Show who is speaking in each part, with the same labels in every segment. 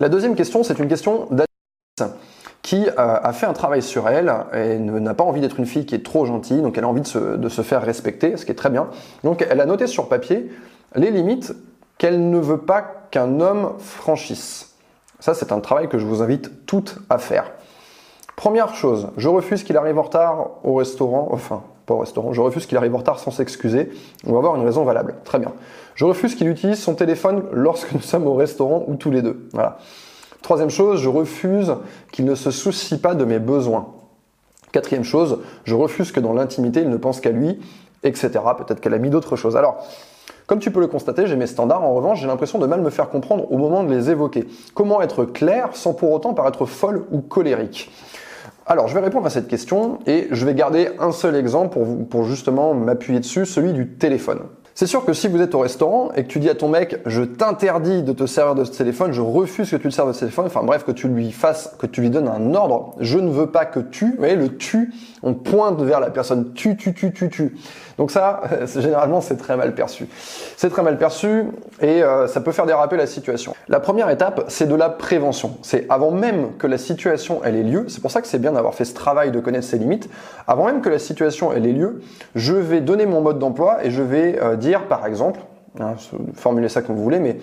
Speaker 1: La deuxième question, c'est une question d'Alice qui euh, a fait un travail sur elle et n'a pas envie d'être une fille qui est trop gentille, donc elle a envie de se, de se faire respecter, ce qui est très bien. Donc elle a noté sur papier les limites qu'elle ne veut pas qu'un homme franchisse. Ça, c'est un travail que je vous invite toutes à faire. Première chose, je refuse qu'il arrive en retard au restaurant, enfin, au restaurant, je refuse qu'il arrive en retard sans s'excuser. On va avoir une raison valable. Très bien. Je refuse qu'il utilise son téléphone lorsque nous sommes au restaurant ou tous les deux. Voilà. Troisième chose, je refuse qu'il ne se soucie pas de mes besoins. Quatrième chose, je refuse que dans l'intimité, il ne pense qu'à lui, etc. Peut-être qu'elle a mis d'autres choses. Alors, comme tu peux le constater, j'ai mes standards. En revanche, j'ai l'impression de mal me faire comprendre au moment de les évoquer. Comment être clair sans pour autant paraître folle ou colérique? Alors, je vais répondre à cette question et je vais garder un seul exemple pour, pour justement m'appuyer dessus, celui du téléphone. C'est sûr que si vous êtes au restaurant et que tu dis à ton mec, je t'interdis de te servir de ce téléphone, je refuse que tu te serves de ce téléphone, enfin bref, que tu lui fasses, que tu lui donnes un ordre, je ne veux pas que tu, vous voyez, le tu, on pointe vers la personne, tu, tu, tu, tu, tu. Donc ça, généralement, c'est très mal perçu. C'est très mal perçu et euh, ça peut faire déraper la situation. La première étape, c'est de la prévention. C'est avant même que la situation elle ait lieu. C'est pour ça que c'est bien d'avoir fait ce travail de connaître ses limites. Avant même que la situation elle ait lieu, je vais donner mon mode d'emploi et je vais euh, dire, par exemple, hein, formulez ça comme vous voulez, mais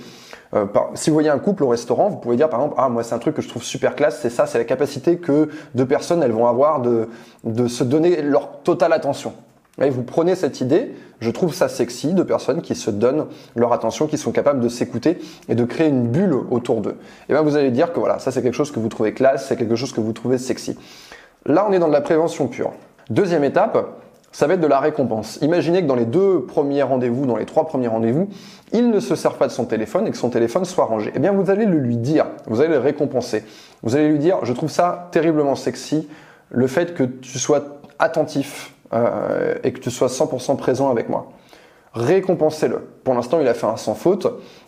Speaker 1: euh, si vous voyez un couple au restaurant, vous pouvez dire par exemple, ah moi c'est un truc que je trouve super classe, c'est ça, c'est la capacité que deux personnes elles vont avoir de, de se donner leur totale attention. Et vous prenez cette idée, je trouve ça sexy de personnes qui se donnent leur attention, qui sont capables de s'écouter et de créer une bulle autour d'eux. Et bien vous allez dire que voilà, ça c'est quelque chose que vous trouvez classe, c'est quelque chose que vous trouvez sexy. Là on est dans de la prévention pure. Deuxième étape, ça va être de la récompense. Imaginez que dans les deux premiers rendez-vous, dans les trois premiers rendez-vous, il ne se sert pas de son téléphone et que son téléphone soit rangé. Eh bien, vous allez le lui dire, vous allez le récompenser. Vous allez lui dire, je trouve ça terriblement sexy, le fait que tu sois attentif euh, et que tu sois 100% présent avec moi. Récompensez-le. Pour l'instant, il a fait un sans faute.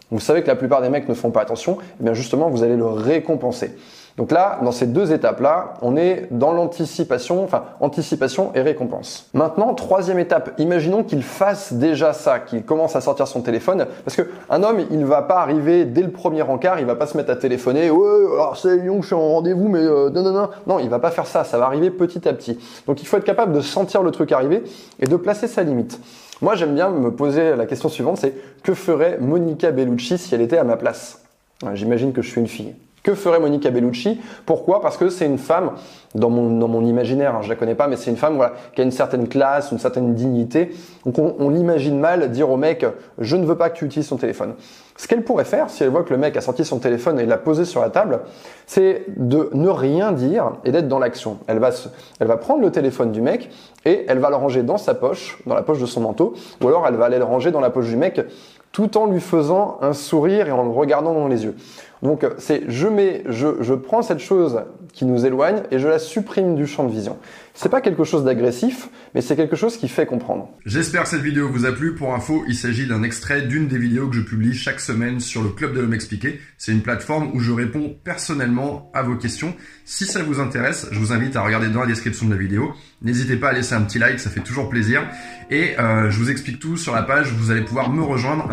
Speaker 1: Vous savez que la plupart des mecs ne font pas attention. Eh bien justement, vous allez le récompenser. Donc là, dans ces deux étapes-là, on est dans l'anticipation, enfin anticipation et récompense. Maintenant, troisième étape, imaginons qu'il fasse déjà ça, qu'il commence à sortir son téléphone, parce que un homme, il ne va pas arriver dès le premier encart, il va pas se mettre à téléphoner, ouais, alors c'est Lyon, je suis en rendez-vous, mais euh, non, non, non, non, il va pas faire ça, ça va arriver petit à petit. Donc il faut être capable de sentir le truc arriver et de placer sa limite. Moi, j'aime bien me poser la question suivante, c'est que ferait Monica Bellucci si elle était à ma place? J'imagine que je suis une fille. Que ferait Monica Bellucci? Pourquoi? Parce que c'est une femme, dans mon, dans mon imaginaire, hein, je la connais pas, mais c'est une femme voilà, qui a une certaine classe, une certaine dignité. Donc on, on l'imagine mal dire au mec je ne veux pas que tu utilises ton téléphone. Ce qu'elle pourrait faire, si elle voit que le mec a sorti son téléphone et l'a posé sur la table, c'est de ne rien dire et d'être dans l'action. Elle va, elle va prendre le téléphone du mec et elle va le ranger dans sa poche, dans la poche de son manteau, ou alors elle va aller le ranger dans la poche du mec tout en lui faisant un sourire et en le regardant dans les yeux. Donc c'est je mets, je, je prends cette chose qui nous éloigne et je la supprime du champ de vision. C'est pas quelque chose d'agressif, mais c'est quelque chose qui fait comprendre.
Speaker 2: J'espère que cette vidéo vous a plu. Pour info, il s'agit d'un extrait d'une des vidéos que je publie chaque semaine sur le Club de l'Homme Expliqué. C'est une plateforme où je réponds personnellement à vos questions. Si ça vous intéresse, je vous invite à regarder dans la description de la vidéo. N'hésitez pas à laisser un petit like, ça fait toujours plaisir. Et euh, je vous explique tout sur la page, vous allez pouvoir me rejoindre